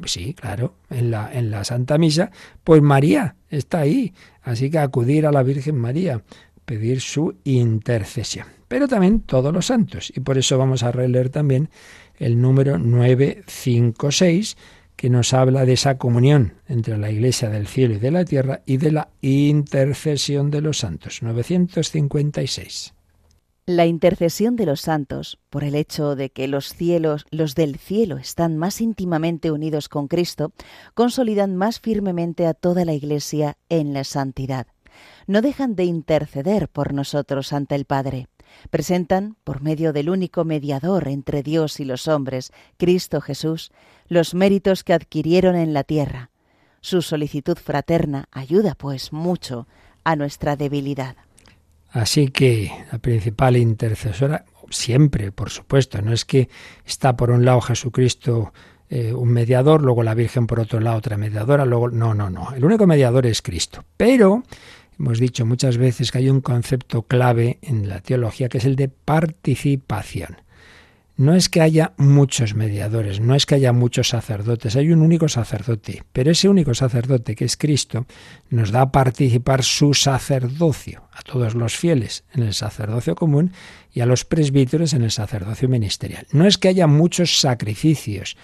S2: sí, claro, en la, en la Santa Misa, pues María está ahí. Así que acudir a la Virgen María, pedir su intercesión. Pero también todos los santos. Y por eso vamos a releer también el número 956, que nos habla de esa comunión entre la Iglesia del cielo y de la tierra y de la intercesión de los santos. 956.
S3: La intercesión de los santos, por el hecho de que los cielos, los del cielo, están más íntimamente unidos con Cristo, consolidan más firmemente a toda la Iglesia en la santidad. No dejan de interceder por nosotros ante el Padre. Presentan, por medio del único mediador entre Dios y los hombres, Cristo Jesús, los méritos que adquirieron en la tierra. Su solicitud fraterna ayuda, pues, mucho a nuestra debilidad.
S2: Así que la principal intercesora, siempre, por supuesto, no es que está por un lado Jesucristo eh, un mediador, luego la Virgen por otro lado otra mediadora, luego no, no, no, el único mediador es Cristo. Pero hemos dicho muchas veces que hay un concepto clave en la teología que es el de participación. No es que haya muchos mediadores, no es que haya muchos sacerdotes, hay un único sacerdote, pero ese único sacerdote que es Cristo nos da a participar su sacerdocio, a todos los fieles en el sacerdocio común y a los presbíteros en el sacerdocio ministerial. No es que haya muchos sacrificios,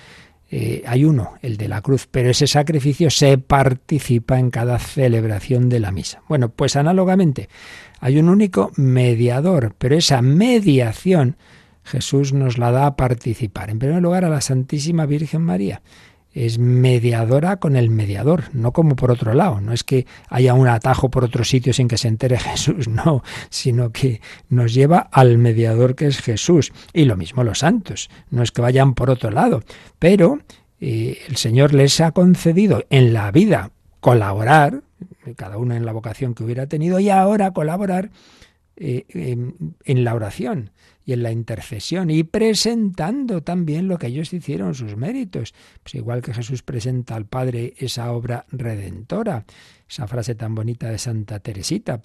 S2: eh, hay uno, el de la cruz, pero ese sacrificio se participa en cada celebración de la misa. Bueno, pues análogamente, hay un único mediador, pero esa mediación Jesús nos la da a participar. En primer lugar, a la Santísima Virgen María. Es mediadora con el mediador, no como por otro lado. No es que haya un atajo por otro sitio sin que se entere Jesús, no, sino que nos lleva al mediador que es Jesús. Y lo mismo los santos, no es que vayan por otro lado. Pero eh, el Señor les ha concedido en la vida colaborar, cada uno en la vocación que hubiera tenido, y ahora colaborar eh, en la oración y en la intercesión y presentando también lo que ellos hicieron, sus méritos. Pues igual que Jesús presenta al Padre esa obra redentora, esa frase tan bonita de Santa Teresita,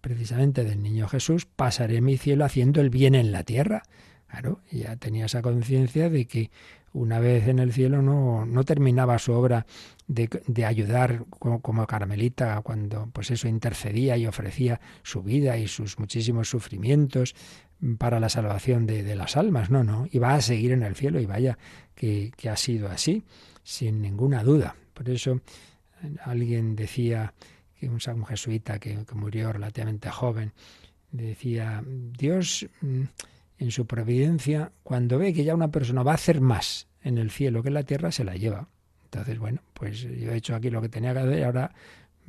S2: precisamente del niño Jesús, pasaré mi cielo haciendo el bien en la tierra. Claro, ya tenía esa conciencia de que una vez en el cielo no, no terminaba su obra de, de ayudar como, como, Carmelita cuando pues eso intercedía y ofrecía su vida y sus muchísimos sufrimientos para la salvación de, las almas, no, no, y va a seguir en el cielo y vaya que, ha sido así, sin ninguna duda. Por eso alguien decía, que un, un jesuita que, murió relativamente joven, decía, Dios mm, en su providencia, cuando ve que ya una persona va a hacer más en el cielo que en la tierra, se la lleva. Entonces, bueno, pues yo he hecho aquí lo que tenía que hacer y ahora,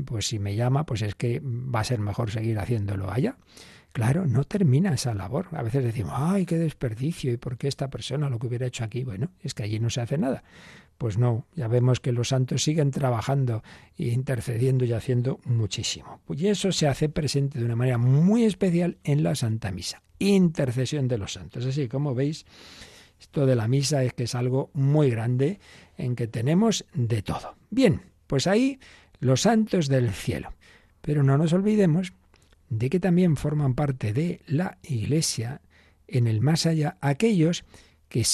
S2: pues si me llama, pues es que va a ser mejor seguir haciéndolo allá. Claro, no termina esa labor. A veces decimos, ay, qué desperdicio, ¿y por qué esta persona lo que hubiera hecho aquí? Bueno, es que allí no se hace nada. Pues no, ya vemos que los santos siguen trabajando e intercediendo y haciendo muchísimo. Y eso se hace presente de una manera muy especial en la Santa Misa. Intercesión de los santos. Así como veis, esto de la misa es que es algo muy grande en que tenemos de todo. Bien, pues ahí los santos del cielo. Pero no nos olvidemos de que también forman parte de la Iglesia en el más allá aquellos que,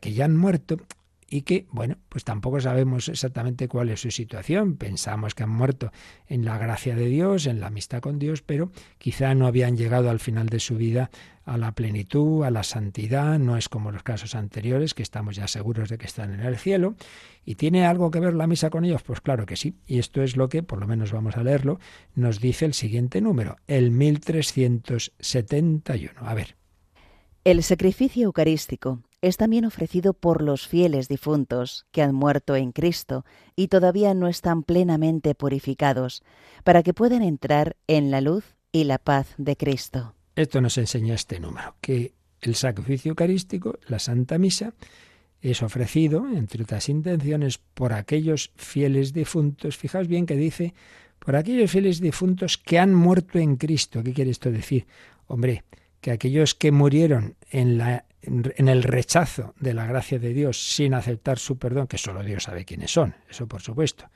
S2: que ya han muerto y que, bueno, pues tampoco sabemos exactamente cuál es su situación. Pensamos que han muerto en la gracia de Dios, en la amistad con Dios, pero quizá no habían llegado al final de su vida a la plenitud, a la santidad, no es como los casos anteriores, que estamos ya seguros de que están en el cielo. ¿Y tiene algo que ver la misa con ellos? Pues claro que sí. Y esto es lo que, por lo menos vamos a leerlo, nos dice el siguiente número, el 1371. A ver.
S3: El sacrificio eucarístico es también ofrecido por los fieles difuntos que han muerto en Cristo y todavía no están plenamente purificados, para que puedan entrar en la luz y la paz de Cristo.
S2: Esto nos enseña este número, que el sacrificio eucarístico, la Santa Misa, es ofrecido, entre otras intenciones, por aquellos fieles difuntos. Fijaos bien que dice, por aquellos fieles difuntos que han muerto en Cristo. ¿Qué quiere esto decir? Hombre, que aquellos que murieron en, la, en el rechazo de la gracia de Dios sin aceptar su perdón, que solo Dios sabe quiénes son, eso por supuesto.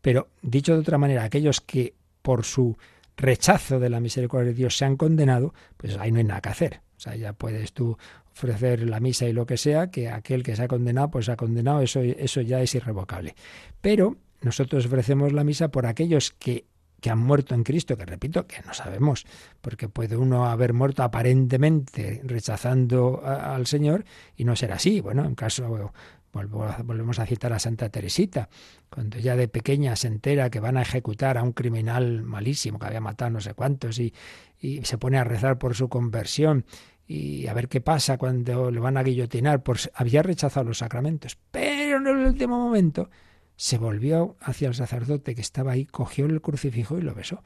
S2: Pero dicho de otra manera, aquellos que por su rechazo de la misericordia de Dios se han condenado, pues ahí no hay nada que hacer. O sea, ya puedes tú ofrecer la misa y lo que sea, que aquel que se ha condenado, pues se ha condenado, eso, eso ya es irrevocable. Pero nosotros ofrecemos la misa por aquellos que que han muerto en Cristo, que repito, que no sabemos, porque puede uno haber muerto aparentemente rechazando al Señor y no ser así. Bueno, en caso, volvemos a citar a Santa Teresita, cuando ya de pequeña se entera que van a ejecutar a un criminal malísimo que había matado no sé cuántos y, y se pone a rezar por su conversión y a ver qué pasa cuando le van a guillotinar, pues había rechazado los sacramentos, pero en el último momento se volvió hacia el sacerdote que estaba ahí, cogió el crucifijo y lo besó.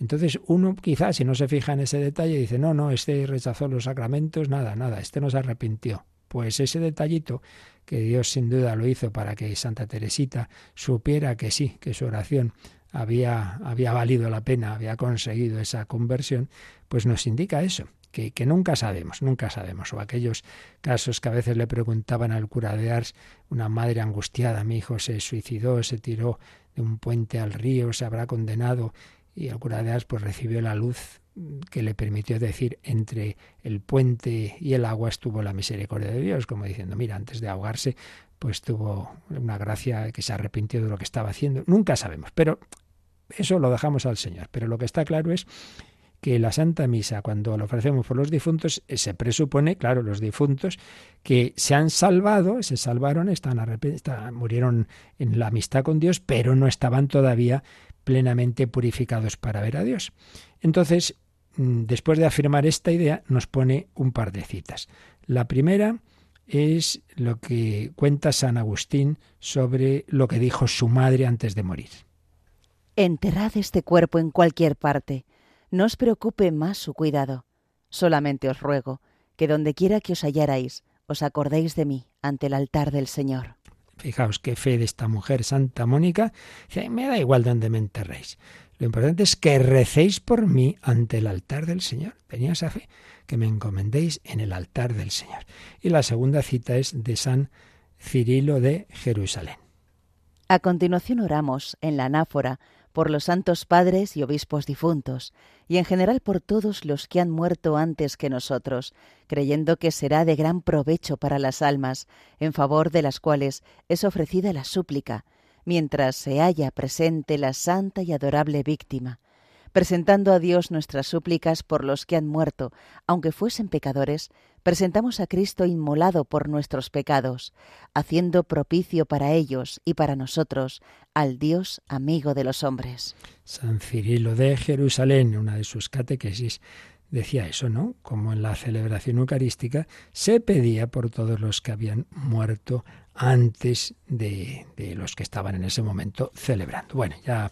S2: Entonces uno quizás si no se fija en ese detalle dice, no, no, este rechazó los sacramentos, nada, nada, este no se arrepintió. Pues ese detallito que Dios sin duda lo hizo para que Santa Teresita supiera que sí, que su oración había, había valido la pena, había conseguido esa conversión, pues nos indica eso, que, nunca sabemos, nunca sabemos. O aquellos casos que a veces le preguntaban al cura de Ars, una madre angustiada, mi hijo se suicidó, se tiró de un puente al río, se habrá condenado, y el cura de Ars pues recibió la luz que le permitió decir entre el puente y el agua estuvo la misericordia de Dios, como diciendo, mira, antes de ahogarse, pues tuvo una gracia que se arrepintió de lo que estaba haciendo. Nunca sabemos, pero eso lo dejamos al Señor. Pero lo que está claro es que la Santa Misa, cuando lo ofrecemos por los difuntos, eh, se presupone, claro, los difuntos que se han salvado, se salvaron, están, están murieron en la amistad con Dios, pero no estaban todavía plenamente purificados para ver a Dios. Entonces, mm, después de afirmar esta idea, nos pone un par de citas. La primera es lo que cuenta San Agustín sobre lo que dijo su madre antes de morir.
S3: Enterrad este cuerpo en cualquier parte no os preocupe más su cuidado. Solamente os ruego que donde quiera que os hallarais, os acordéis de mí ante el altar del Señor.
S2: Fijaos qué fe de esta mujer, Santa Mónica. Me da igual donde me enterréis. Lo importante es que recéis por mí ante el altar del Señor. Tenía esa fe, que me encomendéis en el altar del Señor. Y la segunda cita es de San Cirilo de Jerusalén.
S3: A continuación oramos en la anáfora por los santos padres y obispos difuntos, y en general por todos los que han muerto antes que nosotros, creyendo que será de gran provecho para las almas, en favor de las cuales es ofrecida la súplica, mientras se halla presente la santa y adorable víctima, presentando a Dios nuestras súplicas por los que han muerto, aunque fuesen pecadores, presentamos a Cristo inmolado por nuestros pecados, haciendo propicio para ellos y para nosotros al Dios amigo de los hombres.
S2: San Cirilo de Jerusalén, una de sus catequesis, decía eso, ¿no? Como en la celebración eucarística se pedía por todos los que habían muerto antes de, de los que estaban en ese momento celebrando. Bueno, ya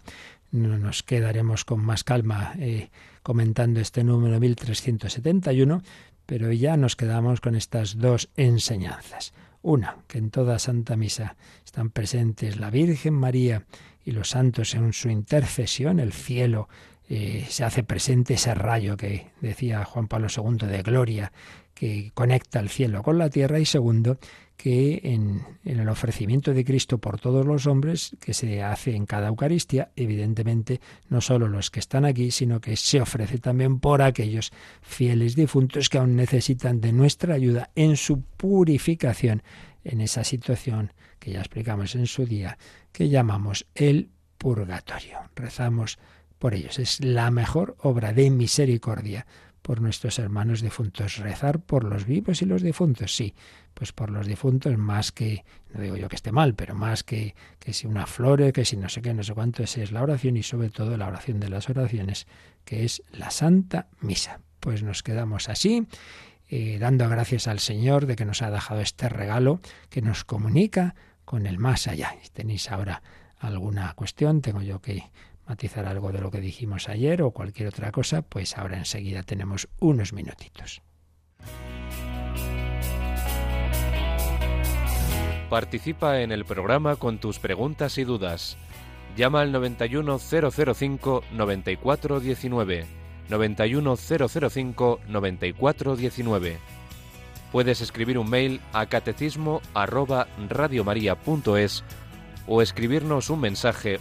S2: nos quedaremos con más calma eh, comentando este número 1371, pero ya nos quedamos con estas dos enseñanzas. Una, que en toda Santa Misa están presentes la Virgen María y los santos en su intercesión, el cielo eh, se hace presente ese rayo que decía Juan Pablo II de gloria que conecta el cielo con la tierra y segundo que en, el ofrecimiento de Cristo por todos los hombres que se hace en cada Eucaristía, evidentemente no solo los que están aquí, sino que se ofrece también por aquellos fieles difuntos que aún necesitan de nuestra ayuda en su purificación en esa situación que ya explicamos en su día, que llamamos el purgatorio. Rezamos por ellos. Es la mejor obra de misericordia por nuestros hermanos difuntos. Rezar por los vivos y los difuntos, sí, pues por los difuntos más que, no digo yo que esté mal, pero más que, que si una flor, que si no sé qué, no sé cuánto, esa es la oración y sobre todo la oración de las oraciones, que es la Santa Misa. Pues nos quedamos así. Eh, dando gracias al Señor de que nos ha dejado este regalo que nos comunica con el más allá. Si tenéis ahora alguna cuestión, tengo yo que matizar algo de lo que dijimos ayer o cualquier otra cosa, pues ahora enseguida tenemos unos minutitos.
S5: Participa en el programa con tus preguntas y dudas. Llama al 91005 9419. 91005 9419. Puedes escribir un mail a catecismo arroba radiomaria.es o escribirnos un mensaje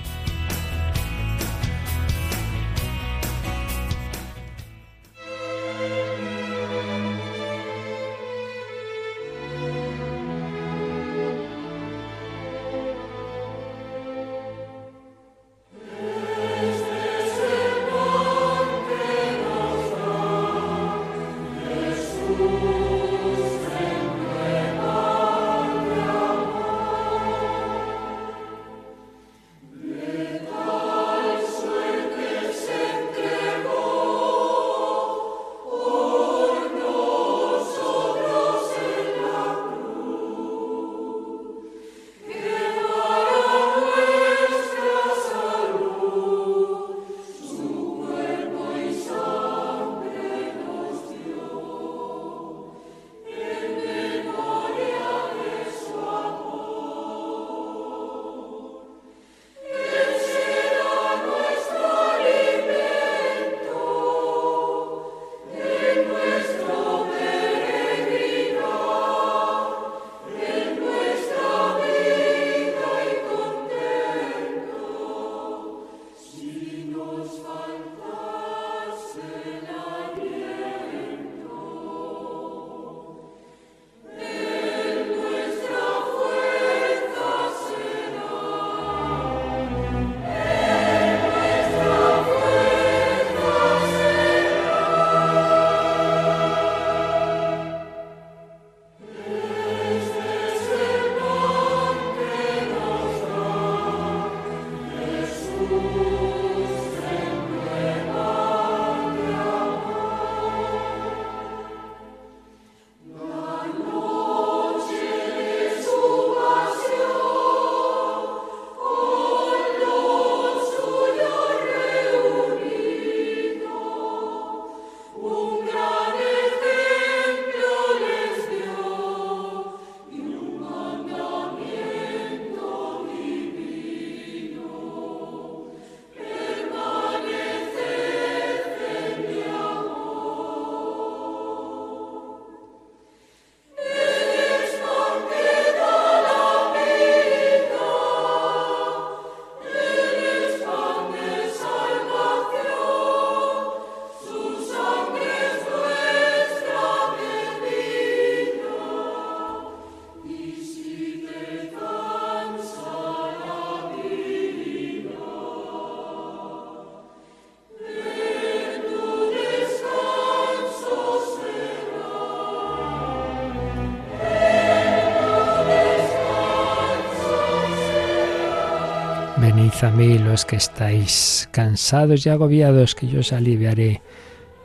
S2: a mí los que estáis cansados y agobiados, que yo os aliviaré.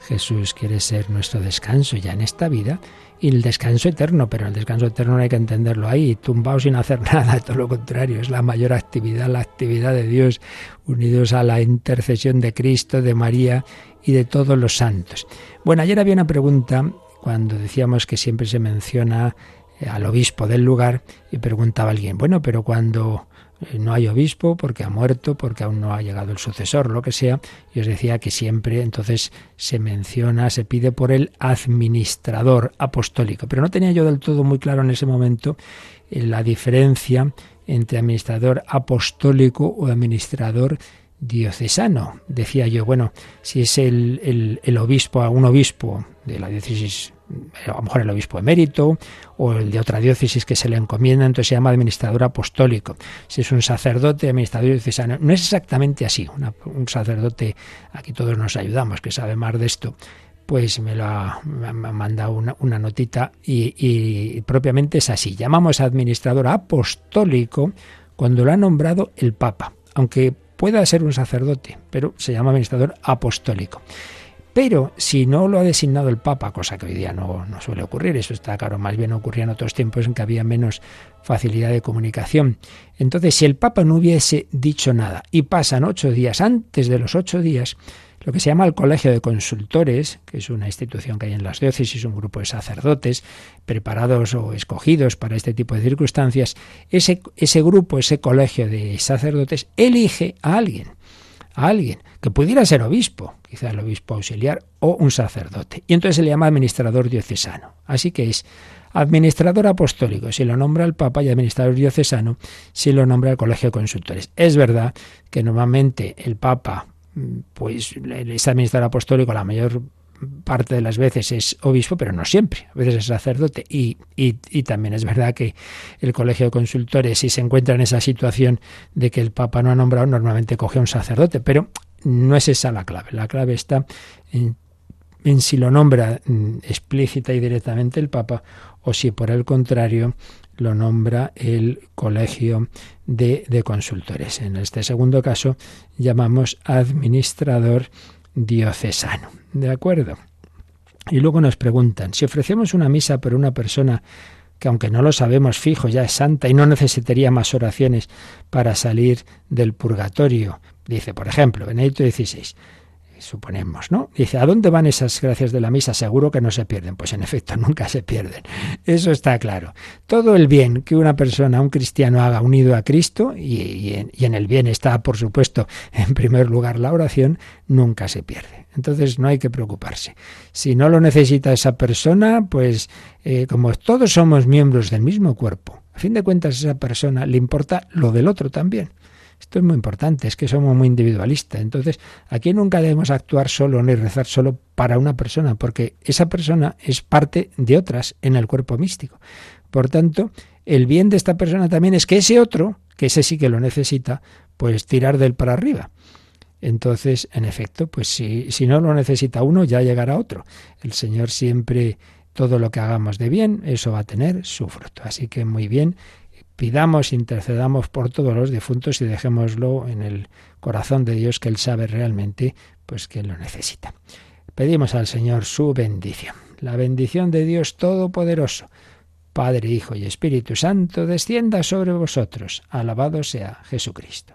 S2: Jesús quiere ser nuestro descanso ya en esta vida y el descanso eterno, pero el descanso eterno no hay que entenderlo ahí, tumbado sin hacer nada, todo lo contrario, es la mayor actividad, la actividad de Dios, unidos a la intercesión de Cristo, de María y de todos los santos. Bueno, ayer había una pregunta cuando decíamos que siempre se menciona eh, al obispo del lugar y preguntaba alguien, bueno, pero cuando no hay obispo porque ha muerto, porque aún no ha llegado el sucesor, lo que sea. Y os decía que siempre entonces se menciona, se pide por el administrador apostólico. Pero no tenía yo del todo muy claro en ese momento eh, la diferencia entre administrador apostólico o administrador diocesano. Decía yo, bueno, si es el, el, el obispo, un obispo de la diócesis a lo mejor el obispo emérito o el de otra diócesis que se le encomienda, entonces se llama administrador apostólico. Si es un sacerdote, administrador diocesano. No es exactamente así. un sacerdote, aquí todos nos ayudamos, que sabe más de esto, pues me lo ha, mandado una, notita y, y, propiamente es así. Llamamos administrador apostólico cuando lo ha nombrado el Papa, aunque pueda ser un sacerdote, pero se llama administrador apostólico. Pero si no lo ha designado el Papa, cosa que hoy día no, no suele ocurrir, eso está claro, más bien ocurría en otros tiempos en que había menos facilidad de comunicación. Entonces, si el Papa no hubiese dicho nada y pasan ocho días antes de los ocho días, lo que se llama el Colegio de Consultores, que es una institución que hay en las diócesis, un grupo de sacerdotes preparados o escogidos para este tipo de circunstancias, ese, ese grupo, ese colegio de sacerdotes, elige a alguien, a alguien que pudiera ser obispo, quizá el obispo auxiliar o un sacerdote. Y entonces se le llama administrador diocesano. Así que es administrador apostólico si lo nombra el Papa y administrador diocesano si lo nombra el Colegio de Consultores. Es verdad que normalmente el Papa pues ese administrador apostólico la mayor parte de las veces es obispo, pero no siempre, a veces es sacerdote. Y, y, también es verdad que el colegio de consultores, si se encuentra en esa situación de que el Papa no ha nombrado, normalmente coge a un sacerdote, pero no es esa la clave. La clave está en, si lo nombra mm, explícita y directamente el Papa o si por el contrario lo nombra el colegio de, de, consultores. En este segundo caso llamamos administrador diocesano. ¿De acuerdo? Y luego nos preguntan, si ofrecemos una misa por una persona que aunque no lo sabemos fijo ya es santa y no necesitaría más oraciones para salir del purgatorio, dice, por ejemplo, Benedicto XVI, suponemos, ¿no? Dice, ¿a dónde van esas gracias de la misa? Seguro que no se pierden. Pues en efecto, nunca se pierden. Eso está claro. Todo el bien que una persona, un cristiano haga unido a Cristo, y, en, el bien está, por supuesto, en primer lugar la oración, nunca se pierde. Entonces no hay que preocuparse. Si no lo necesita esa persona, pues eh, como todos somos miembros del mismo cuerpo, a fin de cuentas a esa persona le importa lo del otro también. Esto es muy importante, es que somos muy individualistas. Entonces, aquí nunca debemos actuar solo ni rezar solo para una persona, porque esa persona es parte de otras en el cuerpo místico. Por tanto, el bien de esta persona también es que ese otro, que ese sí que lo necesita, pues tirar del para arriba. Entonces, en efecto, pues si, si no lo necesita uno, ya llegará otro. El Señor siempre, todo lo que hagamos de bien, eso va a tener su fruto. Así que muy bien pidamos, intercedamos por todos los difuntos y dejémoslo en el corazón de Dios que Él sabe realmente pues que lo necesita. Pedimos al Señor su bendición. La bendición de Dios Todopoderoso, Padre, Hijo y Espíritu Santo, descienda sobre vosotros. Alabado sea Jesucristo.